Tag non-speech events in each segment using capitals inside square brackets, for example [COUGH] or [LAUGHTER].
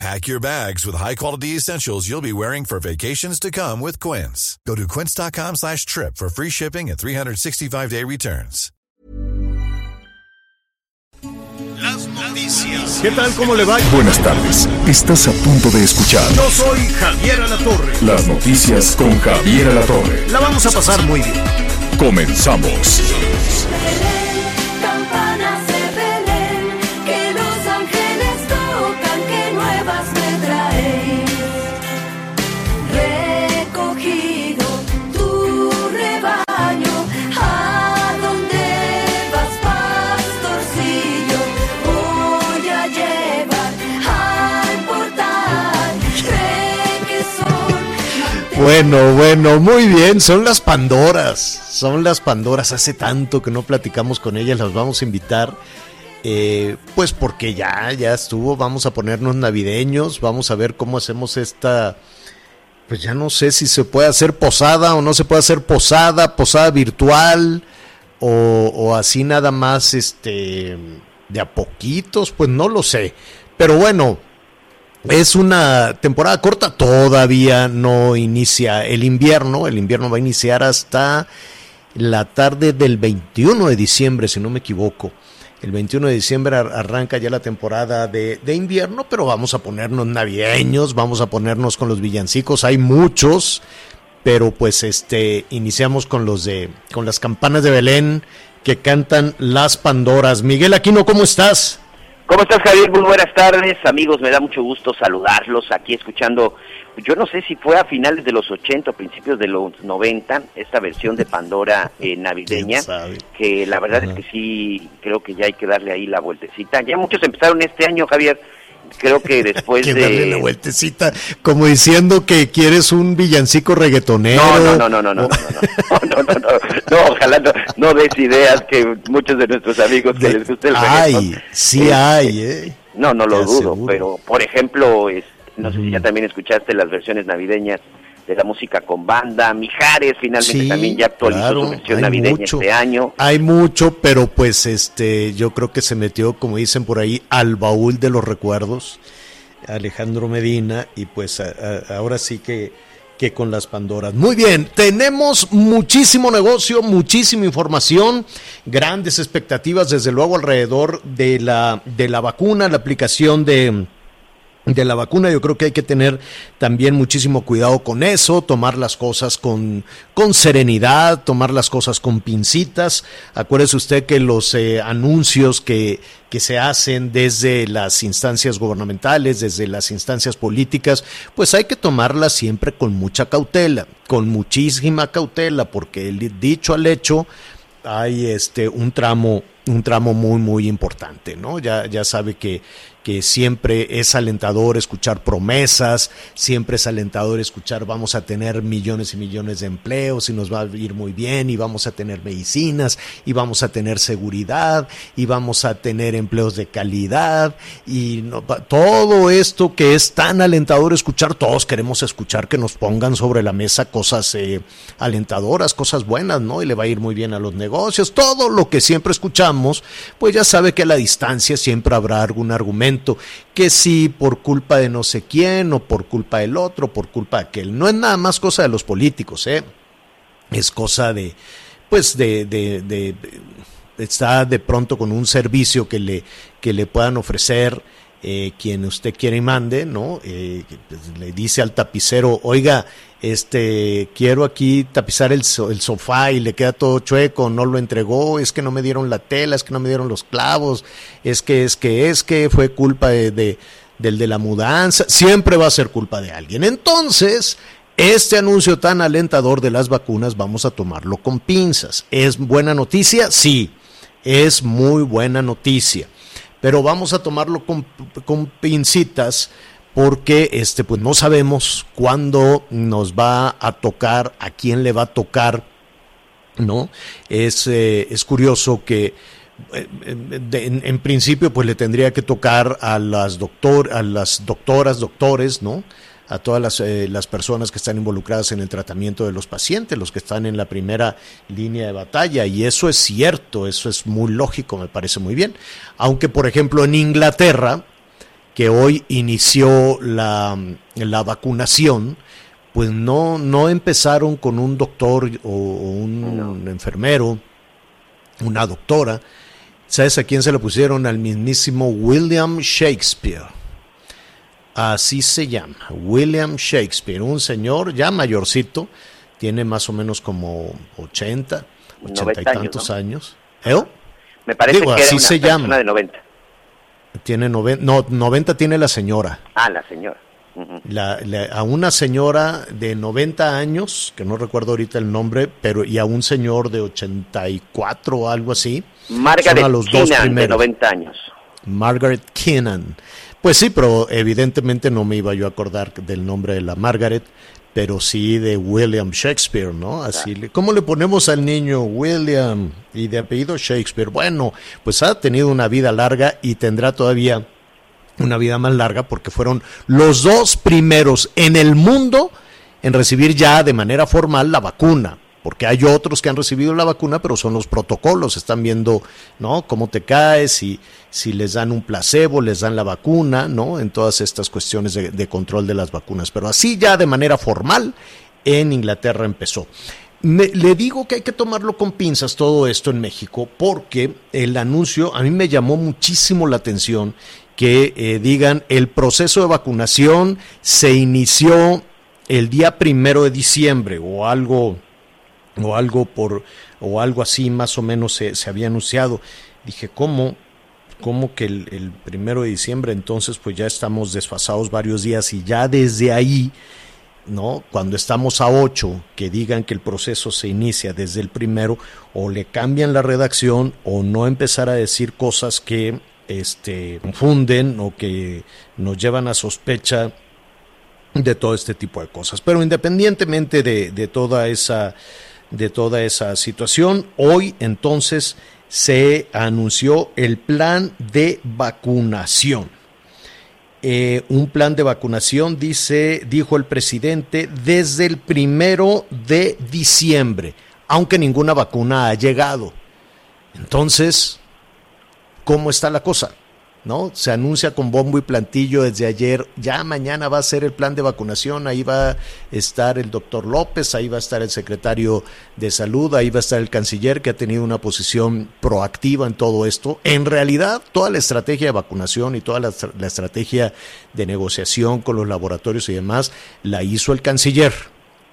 Pack your bags with high-quality essentials you'll be wearing for vacations to come with Quince. Go to quince.com slash trip for free shipping and 365-day returns. Las noticias. ¿Qué tal? ¿Cómo le va? Buenas tardes. Estás a punto de escuchar Yo soy Javier Alatorre. las noticias con Javier Alatorre. La vamos a pasar muy bien. Comenzamos. Bueno, bueno, muy bien. Son las Pandoras. Son las Pandoras. Hace tanto que no platicamos con ellas. Las vamos a invitar. eh, pues porque ya, ya estuvo. Vamos a ponernos navideños. Vamos a ver cómo hacemos esta. Pues ya no sé si se puede hacer posada o no se puede hacer posada, posada virtual o, o así nada más, este, de a poquitos, pues no lo sé. Pero bueno, es una temporada corta, todavía no inicia el invierno, el invierno va a iniciar hasta la tarde del 21 de diciembre, si no me equivoco. El 21 de diciembre ar- arranca ya la temporada de, de invierno, pero vamos a ponernos navideños, vamos a ponernos con los villancicos, hay muchos, pero pues este iniciamos con los de con las campanas de Belén que cantan las Pandoras. Miguel Aquino, ¿cómo estás? ¿Cómo estás, Javier? Muy buenas tardes, amigos. Me da mucho gusto saludarlos aquí escuchando. Yo no sé si fue a finales de los 80 o principios de los 90 esta versión de Pandora eh, navideña, que la verdad es que sí, creo que ya hay que darle ahí la vueltecita. Ya muchos empezaron este año, Javier. Creo que después que darle la de... vueltecita, como diciendo que quieres un villancico reggaetonero. No, no, no, no, no, no, no, no, no, no, ojalá no, no des ideas que muchos de nuestros amigos que les guste el Ay, reggaetón, sí este, hay, ¿eh? No, no lo dudo, aseguro. pero por ejemplo, es- no sé si ya también escuchaste las versiones navideñas de la música con banda, Mijares finalmente Sí, también ya actualizó claro, su versión navideña mucho. este año. Hay mucho, pero pues este, yo creo que se metió, como dicen por ahí, al baúl de los recuerdos, Alejandro Medina, y pues a- a- ahora sí que, que con las Pandoras. Muy bien, tenemos muchísimo negocio, muchísima información, grandes expectativas, desde luego, alrededor de la, de la vacuna, la aplicación de de la vacuna. Yo creo que hay que tener también muchísimo cuidado con eso, tomar las cosas con, con serenidad, tomar las cosas con pincitas. Acuérdese usted que los eh, anuncios que, que se hacen desde las instancias gubernamentales, desde las instancias políticas, pues hay que tomarlas siempre con mucha cautela, con muchísima cautela, porque el dicho al hecho hay este un tramo un tramo muy muy importante no ya ya sabe que que siempre es alentador escuchar promesas siempre es alentador escuchar vamos a tener millones y millones de empleos y nos va a ir muy bien y vamos a tener medicinas y vamos a tener seguridad y vamos a tener empleos de calidad y todo esto que es tan alentador escuchar todos queremos escuchar que nos pongan sobre la mesa cosas eh, alentadoras cosas buenas no y le va a ir muy bien a los negocios. Todo lo que siempre escuchamos pues ya sabe que a la distancia siempre habrá algún argumento que si por culpa de no sé quién o por culpa del otro por culpa de aquel. No es nada más cosa de los políticos eh es cosa de pues de, de, de- de- de pronto con un servicio que le que le puedan ofrecer eh, quien usted quiere y mande no Eh, pues, le dice al tapicero oiga este quiero aquí tapizar el, so- el sofá y le queda todo chueco no lo entregó es que no me dieron la tela es que no me dieron los clavos es que es que es que fue culpa de, de- del de la mudanza siempre va a ser culpa de alguien entonces este anuncio tan alentador de las vacunas vamos a tomarlo con pinzas. ¿Es buena noticia? Sí, es muy buena noticia. Pero vamos a tomarlo con, con pincitas porque este, pues no sabemos cuándo nos va a tocar, a quién le va a tocar ¿no? Es, eh, es curioso que eh, en principio pues le tendría que tocar a las doctor a las doctoras doctores no a todas las, eh, las personas que están involucradas en el tratamiento de los pacientes los que están en la primera línea de batalla y eso es cierto eso es muy lógico me parece muy bien aunque por ejemplo en Inglaterra que hoy inició la, la vacunación, pues no, no empezaron con un doctor o, un enfermero, una doctora. ¿Sabes a quién se le pusieron? Al mismísimo William Shakespeare. Así se llama, William Shakespeare, un señor ya mayorcito, tiene más o menos como 80, 80 y 90 años, tantos ¿no? años. ¿Eh? Me parece Digo, que era así una se persona llama. de 90. Tiene noven- no, 90 tiene la señora. Ah, la señora. La- la- a una señora de 90 años, que no recuerdo ahorita el nombre, pero y a un señor de 84 o algo así. Margaret Son a los dos de primeros. 90 años. Margaret Keenan. Pues sí, pero evidentemente no me iba yo a acordar del nombre de la Margaret, pero sí de William Shakespeare, ¿no? Así, ¿cómo le ponemos al niño William y de apellido Shakespeare? Bueno, pues ha tenido una vida larga y tendrá todavía una vida más larga porque fueron los dos primeros en el mundo en recibir ya de manera formal la vacuna. Porque hay otros que han recibido la vacuna, pero son los protocolos. Están viendo, ¿no? Cómo te caes, si, si les dan un placebo, les dan la vacuna, ¿no? En todas estas cuestiones de, control de las vacunas. Pero así ya de manera formal, en Inglaterra empezó. Le digo que hay que tomarlo con pinzas todo esto en México porque el anuncio a mí me llamó muchísimo la atención que eh, digan el proceso de vacunación se inició el día primero de diciembre o algo o algo por o algo así más o menos se, se había anunciado dije cómo cómo que el, primero de diciembre entonces pues ya estamos desfasados varios días y ya desde ahí ¿no? Cuando estamos a 8, que digan que el proceso se inicia desde el primero, o le cambian la redacción, o no empezar a decir cosas que este, confunden o que nos llevan a sospecha de todo este tipo de cosas. Pero independientemente de, de toda esa de toda esa situación, hoy entonces se anunció el plan de vacunación eh, un plan de vacunación, dice, dijo el presidente, desde el primero de diciembre, aunque ninguna vacuna ha llegado. Entonces, ¿cómo está la cosa? ¿No? Se anuncia con bombo y plantillo desde ayer, ya mañana va a ser el plan de vacunación, ahí va a estar el doctor López, ahí va a estar el secretario de salud, ahí va a estar el canciller que ha tenido una posición proactiva en todo esto. En realidad, toda la estrategia de vacunación y toda la, estra- la estrategia de negociación con los laboratorios y demás la hizo el canciller.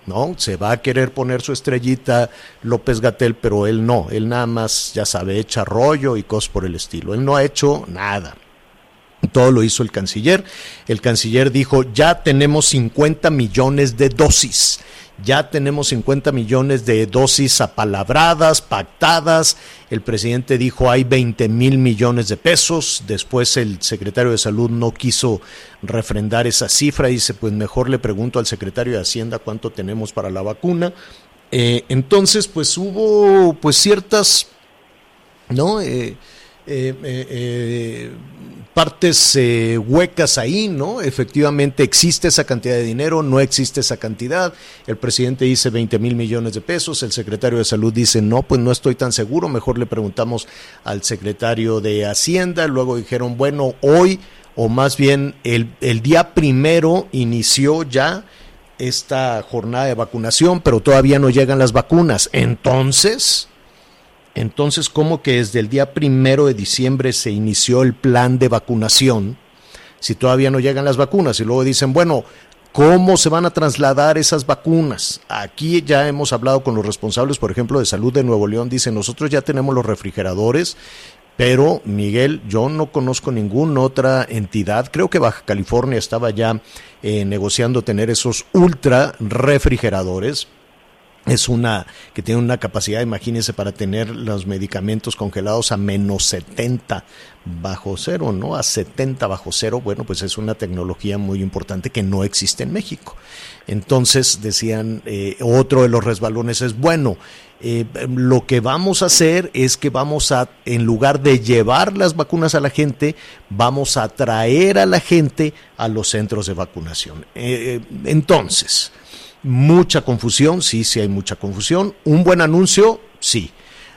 ¿no? Se va a querer poner su estrellita López Gatel, pero él no, él nada más, ya sabe, echa rollo y cosas por el estilo. Él no ha hecho nada. Todo lo hizo el canciller. El canciller dijo, ya tenemos 50 millones de dosis. Ya tenemos 50 millones de dosis apalabradas, pactadas. El presidente dijo hay 20 mil millones de pesos. Después el secretario de salud no quiso refrendar esa cifra. Dice, pues mejor le pregunto al secretario de Hacienda cuánto tenemos para la vacuna. Eh, entonces, pues hubo pues ciertas, ¿no? Eh, eh, eh, eh, partes eh, huecas ahí, ¿no? Efectivamente existe esa cantidad de dinero, no existe esa cantidad. El presidente dice 20 mil millones de pesos, el secretario de salud dice no, pues no estoy tan seguro, mejor le preguntamos al secretario de Hacienda. Luego dijeron, bueno, hoy, o más bien el, el día primero inició ya esta jornada de vacunación, pero todavía no llegan las vacunas. Entonces, entonces, ¿cómo que desde el día primero de diciembre se inició el plan de vacunación si todavía no llegan las vacunas? Y luego dicen, bueno, ¿cómo se van a trasladar esas vacunas? Aquí ya hemos hablado con los responsables, por ejemplo, de salud de Nuevo León. Dicen, nosotros ya tenemos los refrigeradores, pero Miguel, yo no conozco ninguna otra entidad. Creo que Baja California estaba ya eh, negociando tener esos ultra refrigeradores es una que tiene una capacidad, imagínense, para tener los medicamentos congelados a menos 70 bajo cero, ¿no? A 70 bajo cero, bueno, pues es una tecnología muy importante que no existe en México. Entonces, decían, eh, otro de los resbalones es, bueno, eh, lo que vamos a hacer es que vamos a, en lugar de llevar las vacunas a la gente, vamos a traer a la gente a los centros de vacunación. Eh, entonces, mucha confusión, sí, sí hay mucha confusión. Un buen anuncio, sí.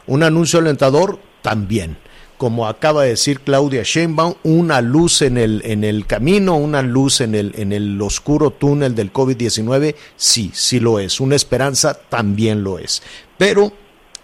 Un anuncio alentador, también. Como acaba de decir Claudia Sheinbaum, una luz en el, en el camino, una luz en el, en el oscuro túnel del COVID-19, sí, sí lo es. Una esperanza también lo es. Pero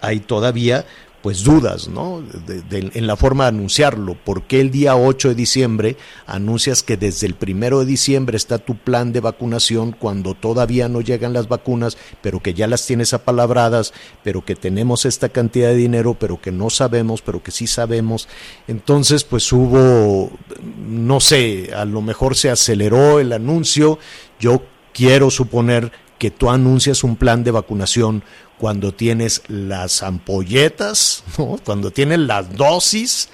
hay todavía pues dudas, ¿no? en la forma de anunciarlo. ¿Por qué el día 8 de diciembre anuncias que desde el primero de diciembre está tu plan de vacunación cuando todavía no llegan las vacunas, pero que ya las tienes apalabradas, pero que tenemos esta cantidad de dinero, pero que no sabemos, pero que sí sabemos? Entonces, pues hubo, no sé, a lo mejor se aceleró el anuncio. Yo quiero suponer que tú anuncias un plan de vacunación cuando tienes las ampolletas, [LAUGHS] cuando tienes las dosis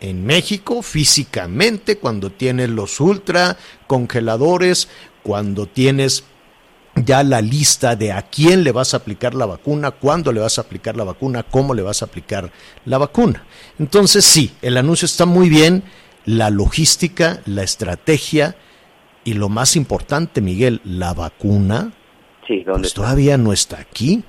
en México físicamente, cuando tienes los ultra congeladores, cuando tienes ya la lista de a quién le vas a aplicar la vacuna, cuándo le vas a aplicar la vacuna, cómo le vas a aplicar la vacuna. Entonces sí, el anuncio está muy bien, la logística, la estrategia y lo más importante, Miguel, la vacuna, sí, ¿dónde pues todavía no está aquí.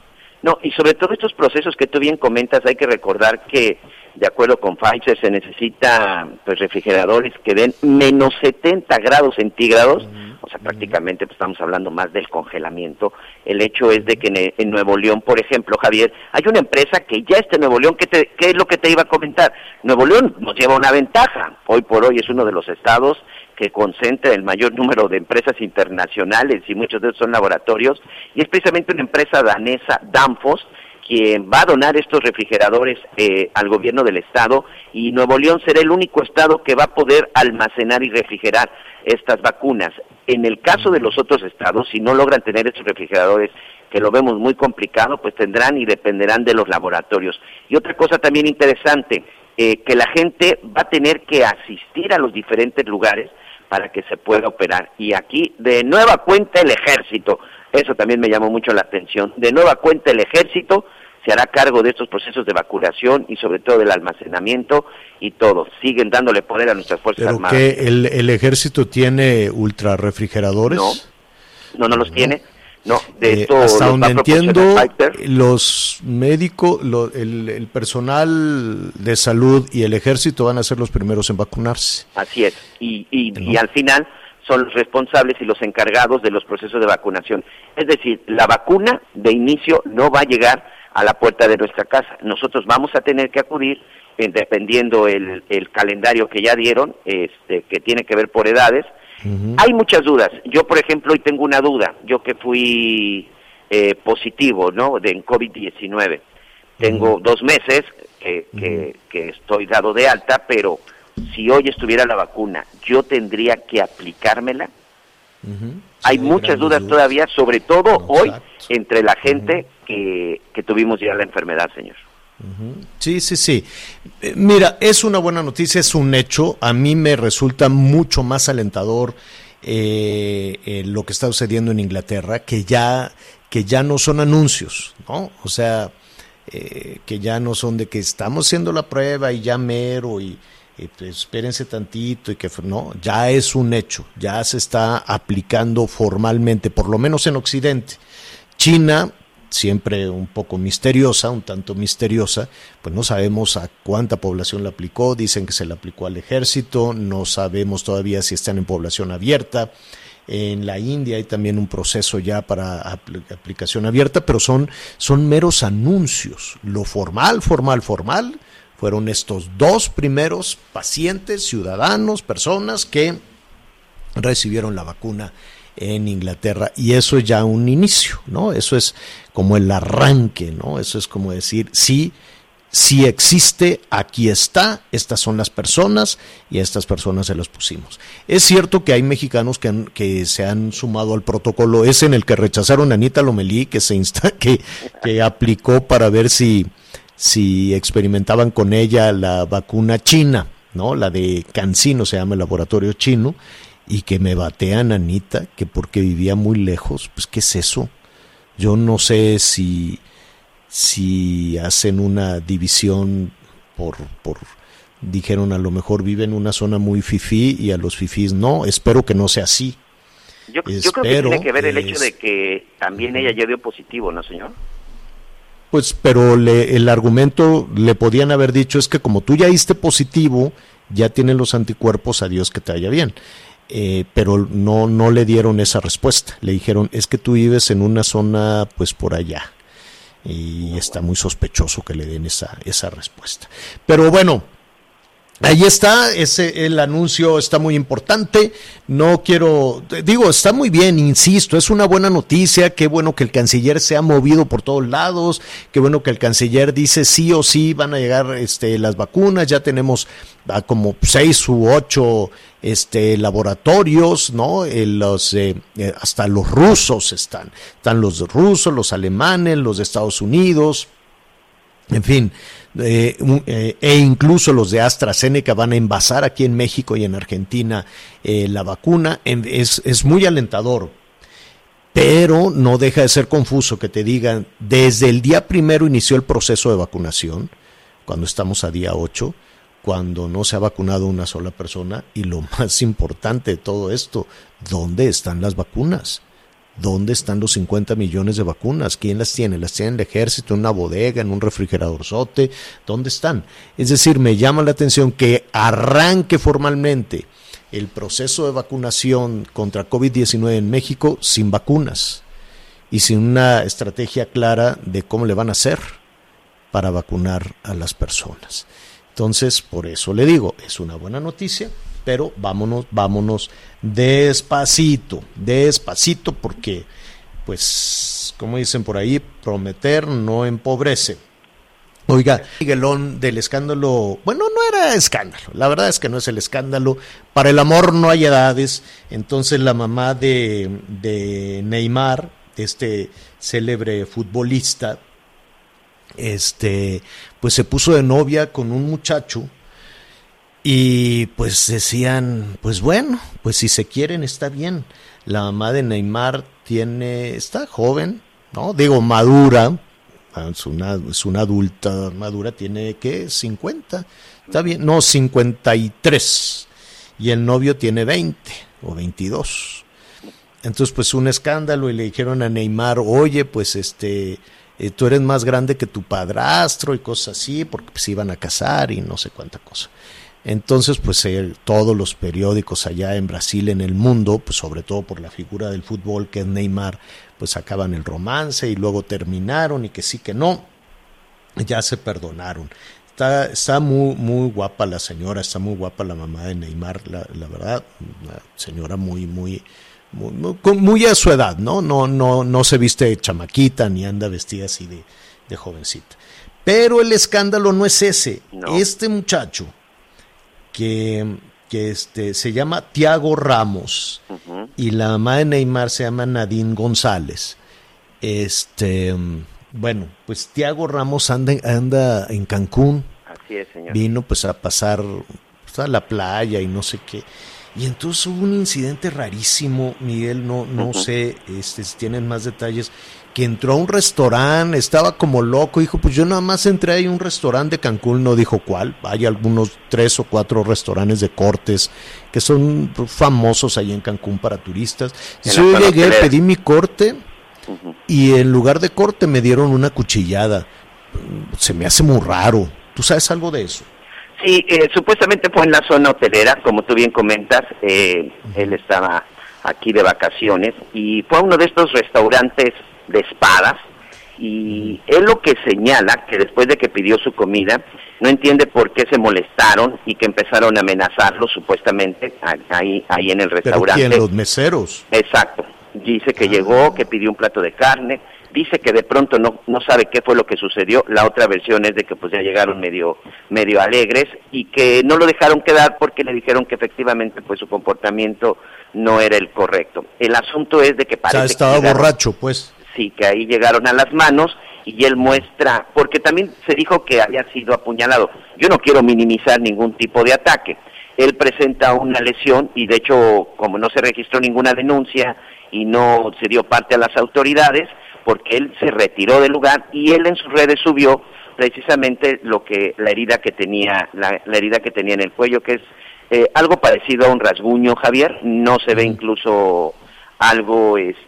No, y sobre todo estos procesos que tú bien comentas, hay que recordar que de acuerdo con Pfizer se necesita pues refrigeradores que den menos 70 grados centígrados, o sea, prácticamente pues, estamos hablando más del congelamiento. El hecho es de que en, Nuevo León, por ejemplo, Javier, hay una empresa que ya está en Nuevo León, ¿qué, te, ¿qué es lo que te iba a comentar? Nuevo León nos lleva una ventaja, hoy por hoy es uno de los estados que concentra el mayor número de empresas internacionales y muchos de ellos son laboratorios, y es precisamente una empresa danesa, Danfoss, quien va a donar estos refrigeradores eh, al gobierno del estado y Nuevo León será el único estado que va a poder almacenar y refrigerar estas vacunas. En el caso de los otros estados, si no logran tener estos refrigeradores, que lo vemos muy complicado, pues tendrán y dependerán de los laboratorios. Y otra cosa también interesante, eh, que la gente va a tener que asistir a los diferentes lugares para que se pueda operar. Y aquí, de nueva cuenta, el ejército. Eso también me llamó mucho la atención. De nueva cuenta, el ejército se hará cargo de estos procesos de vacunación y sobre todo del almacenamiento y todo. Siguen dándole poder a nuestras Fuerzas ¿Pero Armadas. que el, el ejército tiene ultra refrigeradores? No, no, no los tiene. No, de Eh, esto hasta los donde entiendo, los médicos, lo- el, el personal de salud y el ejército van a ser los primeros en vacunarse. Así es. Y, y, ¿No? y al final son los responsables y los encargados de los procesos de vacunación. Es decir, la vacuna de inicio no va a llegar a la puerta de nuestra casa. Nosotros vamos a tener que acudir, eh, dependiendo el, el calendario que ya dieron, este, que tiene que ver por edades. Hay muchas dudas. Yo, por ejemplo, hoy tengo una duda. Yo que fui eh, positivo, ¿no? De en COVID-19. Tengo dos meses que, que, que estoy dado de alta, pero si hoy estuviera la vacuna, ¿yo tendría que aplicármela? Hay muchas dudas, todavía, sobre todo Exacto. hoy, entre la gente que, que tuvimos ya la enfermedad, señor. Sí, sí, sí. Eh, Mira, es una buena noticia, es un hecho. A mí me resulta mucho más alentador eh, eh, lo que está sucediendo en Inglaterra, que ya, que ya no son anuncios, ¿no? O sea, que ya no son de que estamos haciendo la prueba y ya mero y, y, pues, espérense tantito y que no, ya es un hecho, ya se está aplicando formalmente, por lo menos en Occidente. China, siempre un poco misteriosa, un tanto misteriosa, pues no sabemos a cuánta población la aplicó, dicen que se la aplicó al ejército, no sabemos todavía si están en población abierta. En la India hay también un proceso ya para apl- aplicación abierta, pero son, son meros anuncios. Lo formal, formal, formal, fueron estos dos primeros pacientes, ciudadanos, personas que recibieron la vacuna en Inglaterra y eso es ya un inicio, ¿no? Eso es como el arranque, ¿no? Eso es como decir, sí, si existe, aquí está, estas son las personas y a estas personas se las pusimos. Es cierto que hay mexicanos que, han- que se han sumado al protocolo, es en el que rechazaron a Anita Lomelí, que se insta, [LAUGHS] que, que aplicó para ver si, si experimentaban con ella la vacuna china, ¿no? La de Cancino se llama el laboratorio chino, y que me batean a Anita, que porque vivía muy lejos, pues ¿qué es eso? Yo no sé si si hacen una división por, por dijeron a lo mejor vive en una zona muy fifí y a los fifís no, espero que no sea así. Yo, yo creo que tiene que ver el es- hecho de que también ella ya dio positivo, ¿no, señor? Pues, pero le- el argumento le podían haber dicho es que como tú ya diste positivo, ya tienes los anticuerpos, a Dios que te vaya bien. Eh, pero no, no le dieron esa respuesta. Le dijeron, es que tú vives en una zona, pues por allá. Y está muy sospechoso que le den esa, esa respuesta. Pero bueno, Ahí está, ese el anuncio está muy importante. No quiero, digo, está muy bien, insisto, es una buena noticia. Qué bueno que el canciller se ha movido por todos lados. Qué bueno que el canciller dice sí o sí van a llegar este, las vacunas. Ya tenemos ah, como seis u ocho este, laboratorios, ¿no? Eh, los, eh, eh, hasta los rusos están. Están los rusos, los alemanes, los de Estados Unidos. En fin, eh, eh, e incluso los de AstraZeneca van a envasar aquí en México y en Argentina eh, la vacuna. Es, es muy alentador, pero no deja de ser confuso que te digan, desde el día primero inició el proceso de vacunación, cuando estamos a día 8, cuando no se ha vacunado una sola persona, y lo [LAUGHS] más importante de todo esto, ¿dónde están las vacunas? ¿Dónde están los 50 millones de vacunas? ¿Quién las tiene? ¿Las tiene el ejército en una bodega, en un refrigeradorzote? ¿Dónde están? Es decir, me llama la atención que arranque formalmente el proceso de vacunación contra COVID-19 en México sin vacunas y sin una estrategia clara de cómo le van a hacer para vacunar a las personas. Entonces, por eso le digo, es una buena noticia, pero vámonos, vámonos despacito, despacito, porque, pues, como dicen por ahí, prometer no empobrece. Oiga, Miguelón del escándalo, bueno, no era escándalo, la verdad es que no es el escándalo, para el amor no hay edades, entonces la mamá de, de Neymar, este célebre futbolista, este, pues se puso de novia con un muchacho y pues decían, pues bueno, pues si se quieren está bien. La mamá de Neymar tiene, está joven, ¿no? Digo, madura, ah, es una, es una adulta madura, tiene, ¿qué? 50, está bien, no, 53. Y el novio tiene 20 o 22. Entonces, pues un escándalo y le dijeron a Neymar, oye, pues este, eh, tú eres más grande que tu padrastro y cosas así, porque se iban a casar y no sé cuánta cosa. Entonces, pues eh, todos los periódicos allá en Brasil, en el mundo, pues sobre todo por la figura del fútbol que es Neymar, pues acaban el romance y luego terminaron y que sí que no, ya se perdonaron. Está, está muy, muy guapa la señora, está muy guapa la mamá de Neymar, la, la verdad, una señora muy, muy, muy, muy, a su edad, ¿no? No, no, no se viste de chamaquita ni anda vestida así de, de jovencita. Pero el escándalo no es ese. No. Este muchacho que, que este, se llama Tiago Ramos y la mamá de Neymar se llama Nadine González. Este, bueno, pues Tiago Ramos anda, anda en Cancún, Así es, señor. vino pues a pasar pues, a la playa y no sé qué. Y entonces hubo un incidente rarísimo, Miguel, no, no sé este, si tienen más detalles, que entró a un restaurante, estaba como loco, dijo, pues yo nada más entré ahí a un restaurante de Cancún, no dijo cuál, hay algunos tres o cuatro restaurantes de cortes que son famosos ahí en Cancún para turistas. La yo llegué, pedí mi corte y en lugar de corte me dieron una cuchillada. Se me hace muy raro. ¿Tú sabes algo de eso? Sí, eh, supuestamente fue en la zona hotelera, como tú bien comentas, eh, él estaba aquí de vacaciones y fue a uno de estos restaurantes de espadas y él lo que señala que después de que pidió su comida no entiende por qué se molestaron y que empezaron a amenazarlo supuestamente ahí ahí en el ¿Pero restaurante. quién? Los meseros. Exacto. Dice que Ah. llegó, que pidió un plato de carne, dice que de pronto no, no sabe qué fue lo que sucedió, la otra versión es de que pues ya llegaron medio, medio alegres y que no lo dejaron quedar porque le dijeron que efectivamente pues su comportamiento no era el correcto. El asunto es de que O parece que estaba llegaron- borracho, pues. Sí, que ahí llegaron a las manos y él muestra, porque también se dijo que había sido apuñalado. Yo no quiero minimizar ningún tipo de ataque. Él presenta una lesión y de hecho, como no se registró ninguna denuncia y no se dio parte a las autoridades, porque él se retiró del lugar y él en sus redes subió precisamente lo que la herida que tenía, la, la herida que tenía en el cuello, que es eh, algo parecido a un rasguño, Javier. No se ve incluso algo este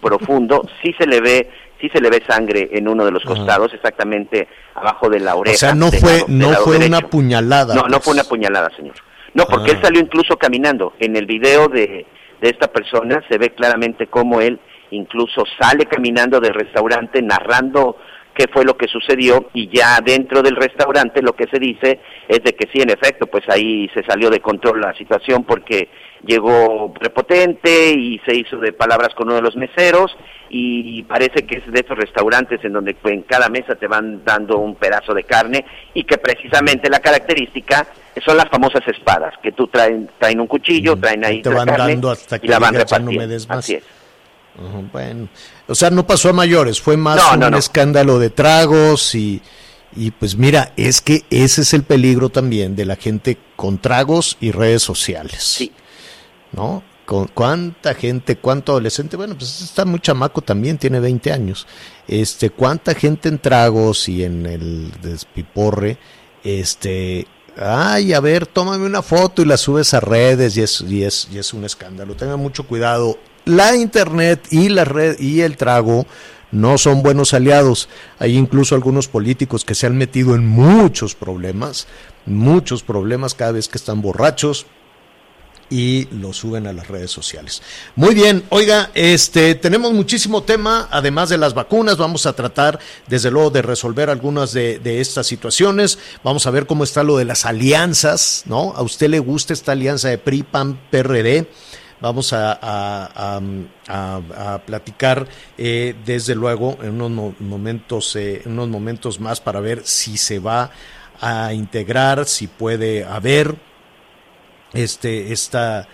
profundo, sí se le ve sí se le ve sangre en uno de los costados, exactamente abajo de la O oreja. sea, no fue, lado- no fue una puñalada. No, no pues. fue una puñalada, señor. No, porque Ah. él salió incluso caminando. En el video de, de esta persona se ve claramente cómo él incluso sale caminando del restaurante narrando qué fue lo que sucedió y ya dentro del restaurante lo que se dice es de que sí, en efecto, pues ahí se salió de control la situación porque llegó prepotente y se hizo de palabras con uno de los meseros y parece que es de esos restaurantes en donde en cada mesa te van dando un pedazo de carne y que precisamente la característica son las famosas espadas, que tú traen, traen un cuchillo, Mm, traen ahí te van carne dando hasta y que la van "Ya no me repartiendo. des más". Así es. Bueno, o sea, no pasó a mayores, fue más No, un no, no. escándalo de tragos y, y pues mira, es que ese es el peligro también de la gente con tragos y redes sociales. Sí. ¿No? Con cuánta gente, cuánto adolescente, bueno, pues está muy chamaco también, tiene 20 años. Este, cuánta gente en tragos y en el despiporre, este, ay, a ver, tómame una foto y la subes a redes y es, y es, y es un escándalo. Tengan mucho cuidado. La internet y la red y el trago no son buenos aliados. Hay incluso algunos políticos que se han metido en muchos problemas, muchos problemas cada vez que están borrachos y lo suben a las redes sociales. Muy bien, oiga, este tenemos muchísimo tema, además de las vacunas, vamos a tratar desde luego de resolver algunas de, estas situaciones. Vamos a ver cómo está lo de las alianzas, ¿no? ¿A usted le gusta esta alianza de PRI, PAN, PRD? Vamos a, a- a- a- platicar eh, desde luego en unos mo- momentos, eh, unos momentos más para ver si se va a integrar, si puede haber este, esta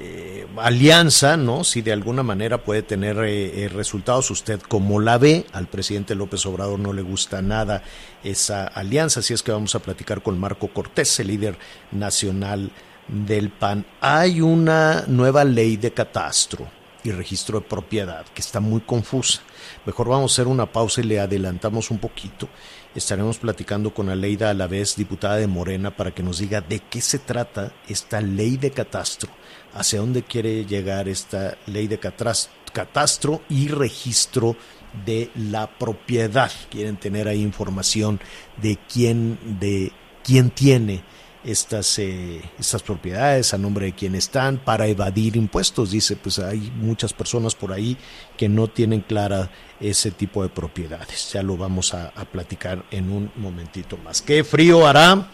eh, alianza, ¿no? Si de alguna manera puede tener eh, eh, resultados, usted como la ve, al presidente López Obrador no le gusta nada esa alianza, así es que vamos a platicar con Marco Cortés, el líder nacional del PAN. Hay una nueva ley de catastro y registro de propiedad que está muy confusa. Mejor vamos a hacer una pausa y le adelantamos un poquito. Estaremos platicando con Aleida Alavés, diputada de Morena, para que nos diga de qué se trata esta ley de catastro, hacia dónde quiere llegar esta ley de catastro y registro de la propiedad. Quieren tener ahí información de quién, de quién tiene estas, eh, estas propiedades, a nombre de quién están, para evadir impuestos. Dice, pues hay muchas personas por ahí que no tienen clara ese tipo de propiedades. Ya lo vamos a, platicar en un momentito más. ¿Qué frío hará?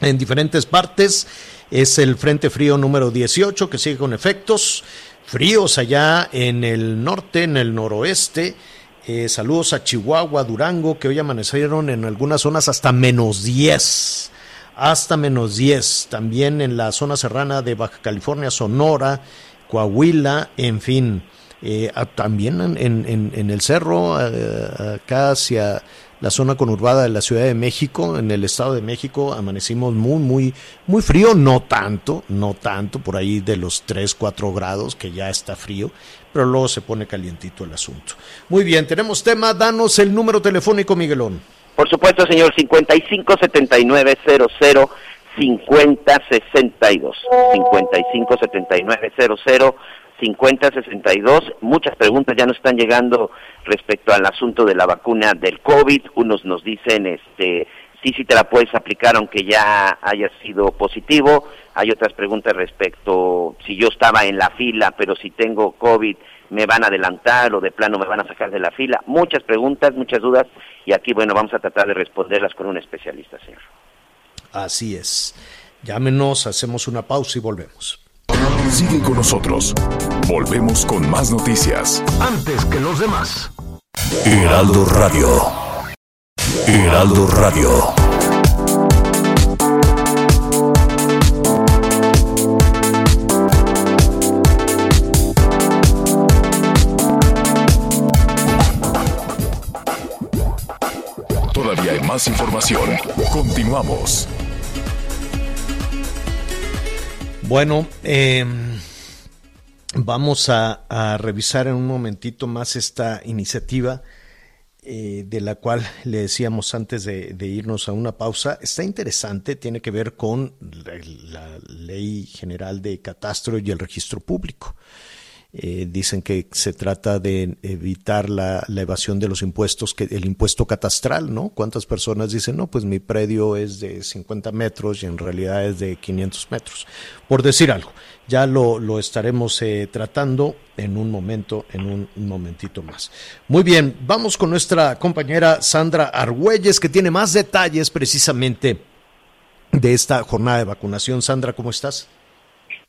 en diferentes partes. Es el Frente Frío número 18 que sigue con efectos fríos allá en el norte, en el noroeste. Eh, saludos a Chihuahua, Durango, que hoy amanecieron en algunas zonas hasta menos 10. Hasta menos 10. También en la zona serrana de Baja California, Sonora, Coahuila, en fin. Eh, también en, en- en- en el cerro, eh, acá hacia la zona conurbada de la Ciudad de México, en el Estado de México, amanecimos muy, muy, muy frío, no tanto, no tanto, por ahí de los 3, 4 grados, que ya está frío, pero luego se pone calientito el asunto. Muy bien, tenemos tema, danos el número telefónico, Miguelón. Por supuesto, señor, 557900 5062. 557900 5062. Muchas preguntas ya nos están llegando respecto al asunto de la vacuna del COVID. Unos nos dicen, este, sí, sí te la puedes aplicar aunque ya haya sido positivo. Hay otras preguntas respecto si yo estaba en la fila, pero si tengo COVID, me van a adelantar o de plano me van a sacar de la fila. Muchas preguntas, muchas dudas y aquí, bueno, vamos a tratar de responderlas con un especialista, señor. Así es. Llámenos, hacemos una pausa y volvemos. Sigue con nosotros. Volvemos con más noticias. Antes que los demás. Heraldo Radio. Heraldo Radio. Más información. Continuamos. Bueno, eh, vamos a, revisar en un momentito más esta iniciativa eh, de la cual le decíamos antes de, irnos a una pausa. Está interesante, tiene que ver con la Ley General de Catastro y el Registro Público. Eh, dicen que se trata de evitar la, evasión de los impuestos, que el impuesto catastral, ¿no? ¿Cuántas personas dicen, no, pues mi predio es de 50 metros y en realidad es de 500 metros? Por decir algo, ya lo, lo estaremos eh, tratando en un momento, en un, momentito más. Muy bien, vamos con nuestra compañera Sandra Argüelles, que tiene más detalles precisamente de esta jornada de vacunación. Sandra, ¿cómo estás?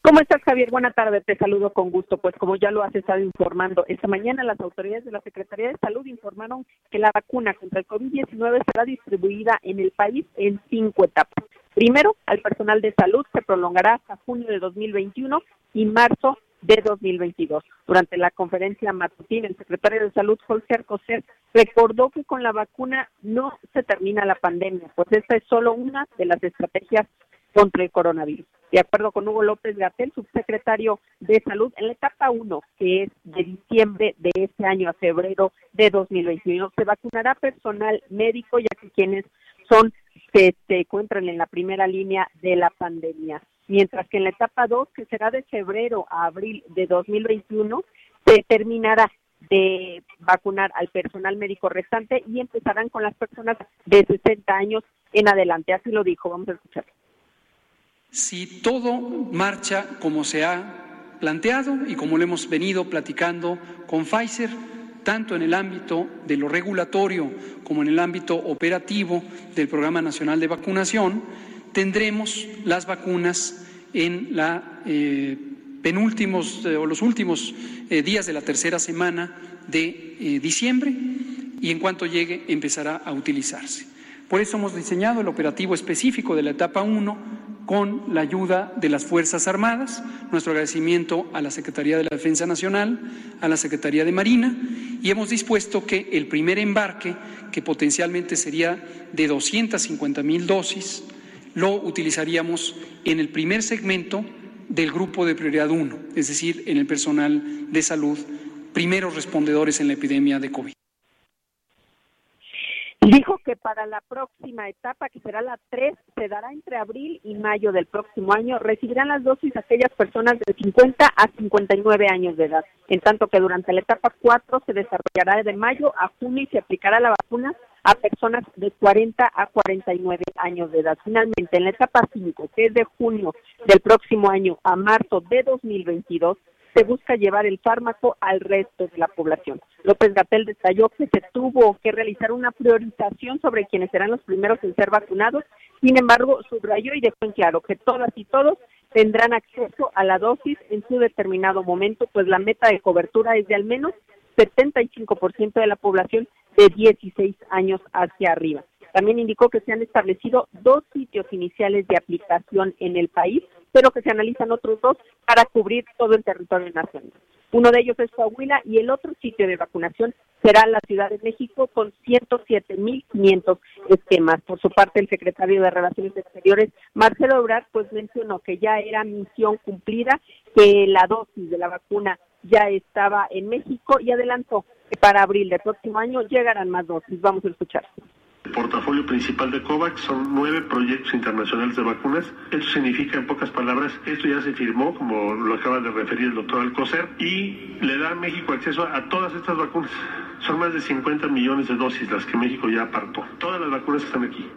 ¿Cómo estás, Javier? Buenas tardes, te saludo con gusto. Pues como ya lo has estado informando, esta mañana las autoridades de la Secretaría de Salud informaron que la vacuna contra el COVID-19 será distribuida en el país en cinco etapas. Primero, al personal de salud se prolongará hasta junio de 2021 y marzo de 2022. Durante la conferencia matutina, el secretario de Salud, Jorge Alcocer, recordó que con la vacuna no se termina la pandemia, pues esta es solo una de las estrategias contra el coronavirus. De acuerdo con Hugo López Gatel, subsecretario de Salud, en la etapa 1, que es de diciembre de este año a febrero de 2021, se vacunará personal médico, ya que quienes son que se encuentran en la primera línea de la pandemia. Mientras que en la etapa 2, que será de febrero a abril de 2021, se terminará de vacunar al personal médico restante y empezarán con las personas de 60 años en adelante. Así lo dijo, vamos a escucharlo. Si todo marcha como se ha planteado y como lo hemos venido platicando con Pfizer, tanto en el ámbito de lo regulatorio como en el ámbito operativo del Programa Nacional de Vacunación, tendremos las vacunas en la eh, penúltimos eh, o los últimos eh, días de la tercera semana de diciembre y en cuanto llegue empezará a utilizarse. Por eso hemos diseñado el operativo específico de la etapa 1 con la ayuda de las Fuerzas Armadas. Nuestro agradecimiento a la Secretaría de la Defensa Nacional, a la Secretaría de Marina, y hemos dispuesto que el primer embarque, que potencialmente sería de 250 mil dosis, lo utilizaríamos en el primer segmento del grupo de prioridad 1, es decir, en el personal de salud, primeros respondedores en la epidemia de COVID. Dijo que para la próxima etapa, que será la 3, se dará entre abril y mayo del próximo año, recibirán las dosis aquellas personas de 50 a 59 años de edad. En tanto que durante la etapa 4 se desarrollará de mayo a junio y se aplicará la vacuna a personas de 40 a 49 años de edad. Finalmente, en la etapa 5, que es de junio del próximo año a marzo de 2022, se busca llevar el fármaco al resto de la población. López Gatel detalló que se tuvo que realizar una priorización sobre quienes serán los primeros en ser vacunados. Sin embargo, subrayó y dejó en claro que todas y todos tendrán acceso a la dosis en su determinado momento, pues la meta de cobertura es de al menos 75% de la población de 16 años hacia arriba. También indicó que se han establecido dos sitios iniciales de aplicación en el país pero que se analizan otros dos para cubrir todo el territorio nacional. Uno de ellos es Coahuila y el otro sitio de vacunación será la Ciudad de México con 107.500 esquemas. Por su parte, el secretario de Relaciones Exteriores, Marcelo Ebrard, pues mencionó que ya era misión cumplida, que la dosis de la vacuna ya estaba en México y adelantó que para abril del próximo año llegarán más dosis. Vamos a escuchar. El portafolio principal de COVAX son nueve proyectos internacionales de vacunas. Esto significa, en pocas palabras, esto ya se firmó, como lo acaba de referir el doctor Alcocer, y le da a México acceso a todas estas vacunas. Son más de 50 millones de dosis las que México ya apartó. Todas las vacunas están aquí.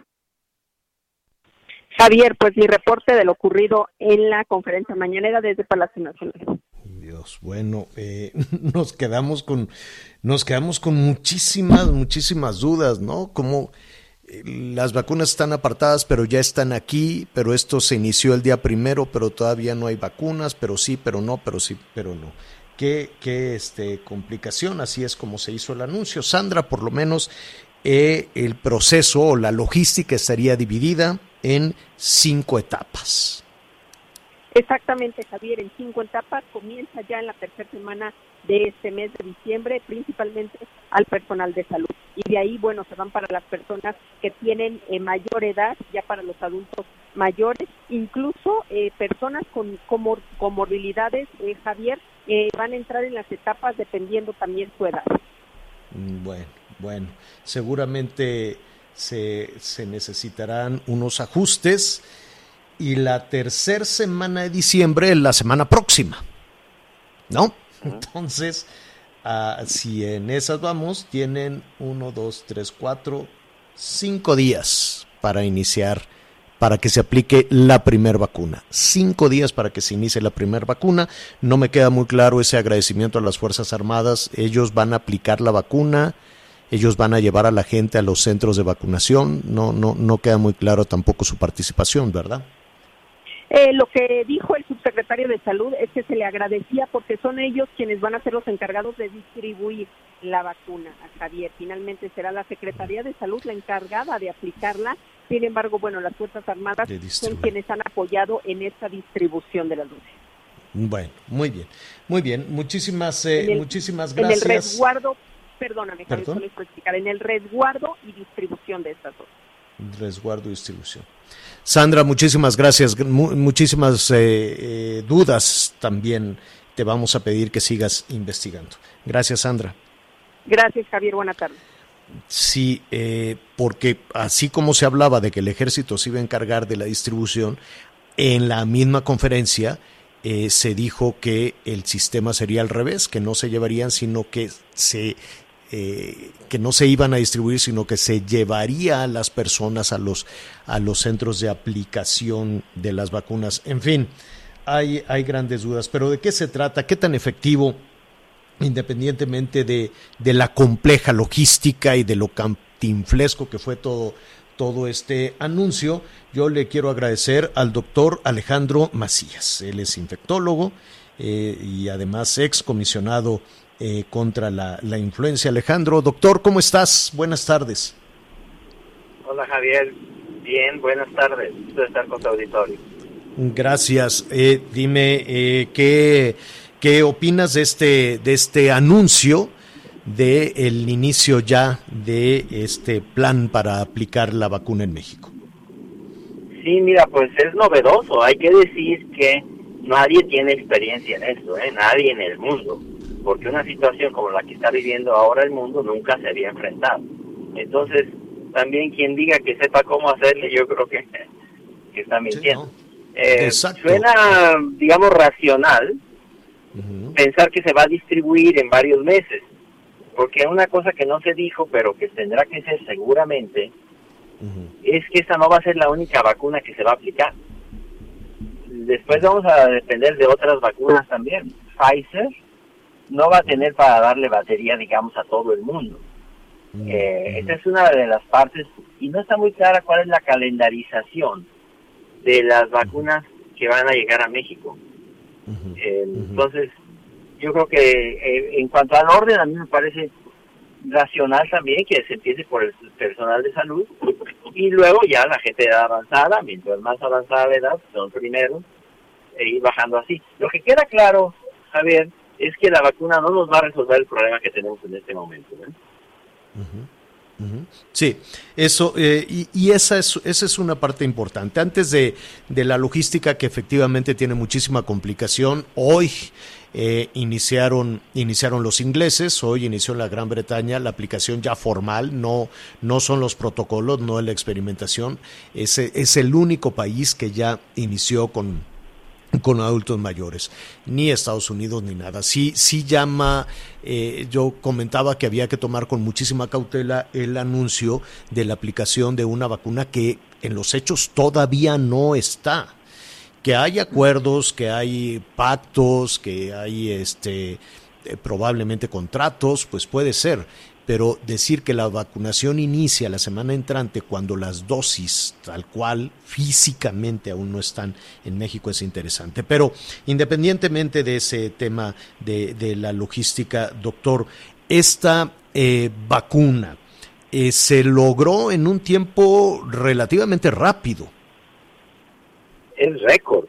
Javier, pues mi reporte de lo ocurrido en la conferencia mañanera desde Palacio Nacional. Bueno, eh, [LAUGHS] nos quedamos con, nos quedamos con muchísimas, muchísimas dudas, ¿no? Como eh, las vacunas están apartadas, pero ya están aquí, pero esto se inició el día primero, pero todavía no hay vacunas, pero sí, pero no, pero sí, pero no. qué, qué este, complicación, así es como se hizo el anuncio. Sandra, por lo menos eh, el proceso o la logística estaría dividida en cinco etapas. Exactamente, Javier, en cinco etapas comienza ya en la tercera semana de este mes de diciembre, principalmente al personal de salud. Y de ahí, bueno, se van para las personas que tienen eh, mayor edad, ya para los adultos mayores, incluso eh, personas con comor comorbilidades, eh, Javier, eh, van a entrar en las etapas dependiendo también su edad. Mm, Bueno, bueno, seguramente se, se necesitarán unos ajustes y la tercera semana de diciembre es la semana próxima, ¿no? Entonces, ah, si en esas vamos, tienen uno, dos, tres, cuatro, cinco días para iniciar, para que se aplique la primera vacuna. Cinco días para que se inicie la primera vacuna. No me queda muy claro ese agradecimiento a las Fuerzas Armadas. Ellos van a aplicar la vacuna. Ellos van a llevar a la gente a los centros de vacunación. No, no, no queda muy claro tampoco su participación, ¿verdad? Eh, lo que dijo el subsecretario de Salud es que se le agradecía porque son ellos quienes van a ser los encargados de distribuir la vacuna a Javier. Finalmente será la Secretaría de Salud la encargada de aplicarla. Sin embargo, bueno, las Fuerzas Armadas son quienes han apoyado en esta distribución de las dosis. Bueno, muy bien, muy bien. Muchísimas, eh, el- muchísimas En el gracias. resguardo, perdóname, Javier, ¿Perdón? solo explicar, en el resguardo y distribución de estas dosis. Resguardo y distribución. Sandra, muchísimas gracias. Mu- muchísimas eh, eh, dudas también te vamos a pedir que sigas investigando. Gracias, Sandra. Gracias, Javier. Buena tarde. Sí, eh, porque así como se hablaba de que el ejército se iba a encargar de la distribución, en la misma conferencia eh, se dijo que el sistema sería al revés, que no se llevarían, sino que se eh, que no se iban a distribuir, sino que se llevaría a las personas a los a los centros de aplicación de las vacunas. En fin, hay hay grandes dudas. Pero ¿de qué se trata? ¿Qué tan efectivo? independientemente de, de la compleja logística y de lo cantinflesco que fue todo, todo este anuncio, yo le quiero agradecer al doctor Alejandro Macías. Él es infectólogo eh, y además ex comisionado eh, contra la, la influencia. Alejandro, doctor, ¿cómo estás? Buenas tardes. Hola Javier, bien, buenas tardes. Gusto estar con tu auditorio. Gracias. Eh, dime, eh, ¿qué, ¿qué opinas de este, de este anuncio de el inicio ya de este plan para aplicar la vacuna en México? Sí, mira, pues es novedoso. Hay que decir que nadie tiene experiencia en esto, ¿eh? nadie en el mundo, porque una situación como la que está viviendo ahora el mundo nunca se había enfrentado. Entonces, también quien diga que sepa cómo hacerle, yo creo que, [LAUGHS] que está mintiendo. Eh, suena, digamos, racional pensar que se va a distribuir en varios meses, porque una cosa que no se dijo, pero que tendrá que ser seguramente, es que esta no va a ser la única vacuna que se va a aplicar. Después vamos a depender de otras vacunas también. Pfizer no va a tener para darle batería, digamos, a todo el mundo. Eh, esta es una de las partes y no está muy clara cuál es la calendarización de las vacunas que van a llegar a México. Eh, Entonces, yo creo que eh, en cuanto al orden, a mí me parece racional también que se empiece por el personal de salud y luego ya la gente de edad avanzada, mientras más avanzada la edad, son primeros, e ir bajando así. Lo que queda claro, Javier, es que la vacuna no nos va a resolver el problema que tenemos en este momento. ¿eh? Sí, eso, eh, y, esa, es, esa es una parte importante. Antes de, de la logística, que efectivamente tiene muchísima complicación, hoy eh, iniciaron, iniciaron los ingleses, hoy inició en la Gran Bretaña la aplicación ya formal, no, no son los protocolos, no es la experimentación, es el único país que ya inició con, con adultos mayores, ni Estados Unidos ni nada. Sí, sí llama, eh, yo comentaba que había que tomar con muchísima cautela el anuncio de la aplicación de una vacuna que en los hechos todavía no está. Que hay acuerdos, que hay pactos, que hay este eh, probablemente contratos, pues puede ser, pero decir que la vacunación inicia la semana entrante cuando las dosis tal cual físicamente aún no están en México es interesante. Pero independientemente de ese tema de, de la logística, doctor, esta eh, vacuna eh, se logró en un tiempo relativamente rápido. Es récord.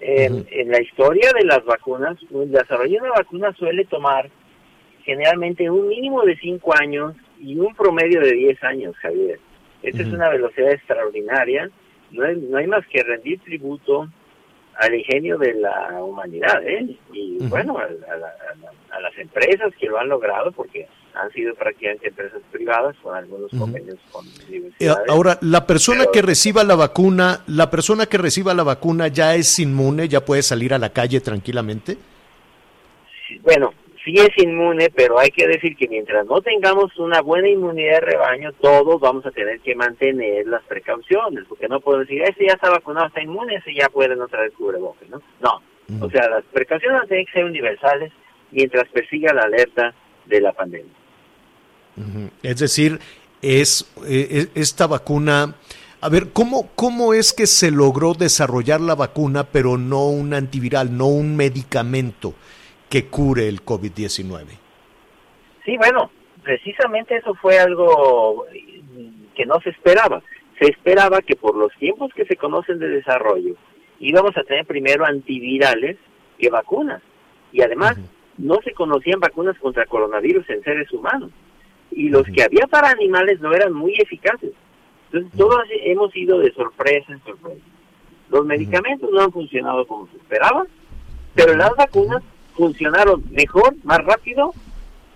En, en la historia de las vacunas, el desarrollo de una vacuna suele tomar generalmente un mínimo de 5 años y un promedio de 10 años, Javier. Esta es una velocidad extraordinaria. No hay, no hay más que rendir tributo al ingenio de la humanidad, ¿eh? Y bueno, a, a a a las empresas que lo han logrado, porque han sido prácticamente empresas privadas con algunos convenios con Eh, universidades. Ahora, la persona Pero- que reciba la vacuna, la persona que reciba la vacuna ya es inmune, ya puede salir a la calle tranquilamente. Bueno, sí es inmune, pero hay que decir que mientras no tengamos una buena inmunidad de rebaño, todos vamos a tener que mantener las precauciones, porque no puedo decir, ese ya está vacunado, está inmune, ese ya puede no traer cubrebocas, ¿no? No, o sea, las precauciones tienen que ser universales mientras persiga la alerta de la pandemia. Es decir, es eh, eh, esta vacuna. A ver, ¿cómo, ¿cómo es que se logró desarrollar la vacuna, pero no un antiviral, no un medicamento que cure el COVID-19? Sí, bueno, precisamente eso fue algo eh, que no se esperaba. Se esperaba que por los tiempos que se conocen de desarrollo íbamos a tener primero antivirales que vacunas. Y además no se conocían vacunas contra coronavirus en seres humanos. Y los que había para animales no eran muy eficaces. Entonces todos hemos ido de sorpresa en sorpresa. Los medicamentos no han funcionado como se esperaba, pero las vacunas funcionaron mejor, más rápido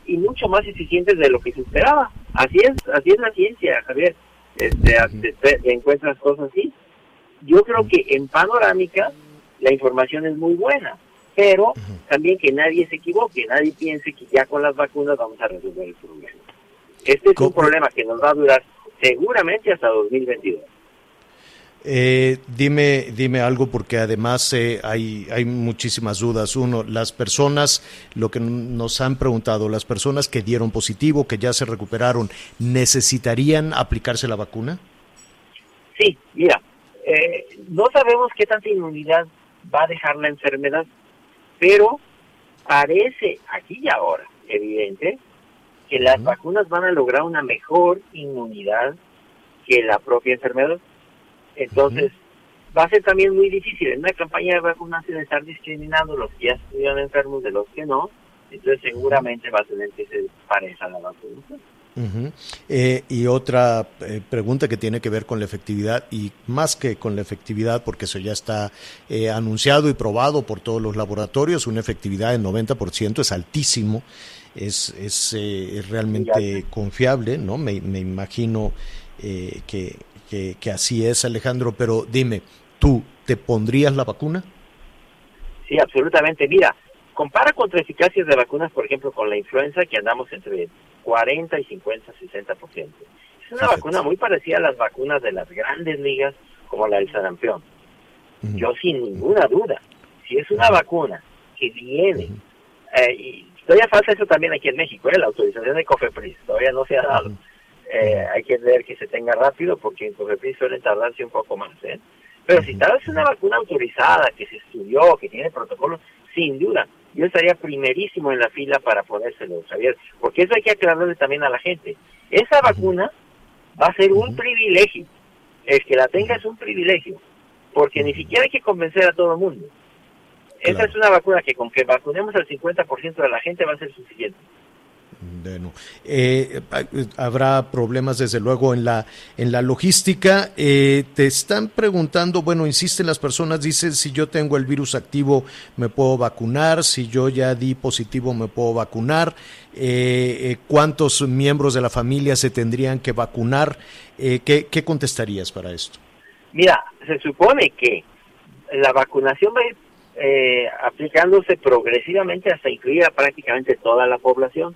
y mucho más eficientes de lo que se esperaba. Así es, así es la ciencia, Javier. Este, te- te encuentras cosas así. Yo creo que en panorámica la información es muy buena, pero también que nadie se equivoque, nadie piense que ya con las vacunas vamos a resolver el problema. Este es un problema que nos va a durar seguramente hasta 2022. Eh, dime, dime algo porque además eh, hay, hay muchísimas dudas. Uno, las personas, lo que nos han preguntado, las personas que dieron positivo, que ya se recuperaron, ¿necesitarían aplicarse la vacuna? Sí, mira, eh, no sabemos qué tanta inmunidad va a dejar la enfermedad, pero parece aquí y ahora evidente que las vacunas van a lograr una mejor inmunidad que la propia enfermedad. Entonces, va a ser también muy difícil en una campaña de vacunación estar discriminando los que ya estuvieron enfermos de los que no. Entonces, seguramente va a tener que ser pareja la vacunación. Ujú. Eh, y otra eh, pregunta que tiene que ver con la efectividad y más que con la efectividad, porque eso ya está eh, anunciado y probado por todos los laboratorios, una efectividad del 90% es altísimo, es, es, eh, es realmente confiable, ¿no? Me, me imagino eh, que, que, que así es, Alejandro, pero dime, ¿tú te pondrías la vacuna? Sí, absolutamente. Mira, compara contra eficacias de vacunas, por ejemplo, con la influenza, que andamos entre 40 y 50, 60%. Es una vacuna muy parecida a las vacunas de las grandes ligas, como la del sarampión. Yo sin ninguna duda, si es una vacuna que viene, eh, y todavía falta eso también aquí en México, ¿eh? la autorización de COFEPRIS, todavía no se ha dado. Eh, hay que ver que se tenga rápido porque en COFEPRIS suelen tardarse un poco más. ¿eh? Pero si tal vez una vacuna autorizada, que se estudió, que tiene protocolos, sin duda, yo estaría primerísimo en la fila para ponérselo, Javier, porque eso hay que aclararle también a la gente. Esa vacuna va a ser un privilegio. El que la tenga es un privilegio, porque ni siquiera hay que convencer a todo el mundo. Esa es una vacuna que con que vacunemos al 50% de la gente va a ser suficiente. Bueno, eh, habrá problemas desde luego en la en la logística. Eh, te están preguntando, bueno, insisten las personas, dicen si yo tengo el virus activo me puedo vacunar, si yo ya di positivo me puedo vacunar, eh, eh, cuántos miembros de la familia se tendrían que vacunar. Eh, ¿qué, ¿Qué contestarías para esto? Mira, se supone que la vacunación va a ir eh, aplicándose progresivamente hasta incluir a prácticamente toda la población.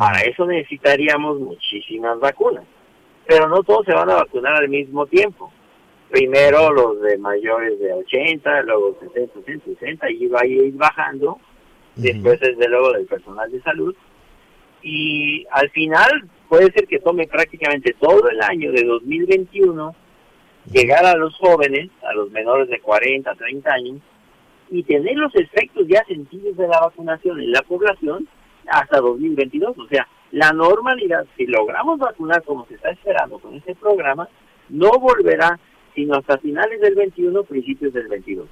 Para eso necesitaríamos muchísimas vacunas, pero no todos se van a vacunar al mismo tiempo. Primero los de mayores de 80, luego 60, 60, 60, y va a ir bajando. Después, desde luego, del personal de salud. y al final puede ser que tome prácticamente todo el año de 2021 llegar a los jóvenes, a los menores de 40, 30 años, y tener los efectos ya sentidos de la vacunación en la población hasta 2022. O sea, la normalidad, si logramos vacunar como se está esperando con este programa, no volverá sino hasta finales del 21, principios del 22.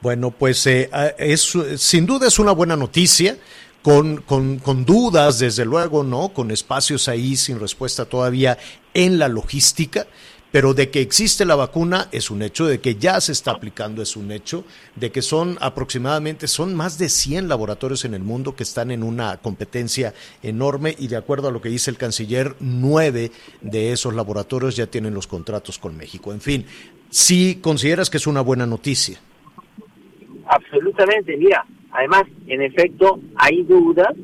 Bueno, pues eh, es, sin duda es una buena noticia. Con, con, con, dudas, desde luego, ¿no? Con espacios ahí sin respuesta todavía en la logística. Pero de que existe la vacuna es un hecho, de que ya se está aplicando es un hecho, de que son aproximadamente, son más de 100 laboratorios en el mundo que están en una competencia enorme y de acuerdo a lo que dice el canciller, nueve de esos laboratorios ya tienen los contratos con México. En fin, sí consideras que es una buena noticia. Absolutamente, mira, además, en efecto, hay dudas,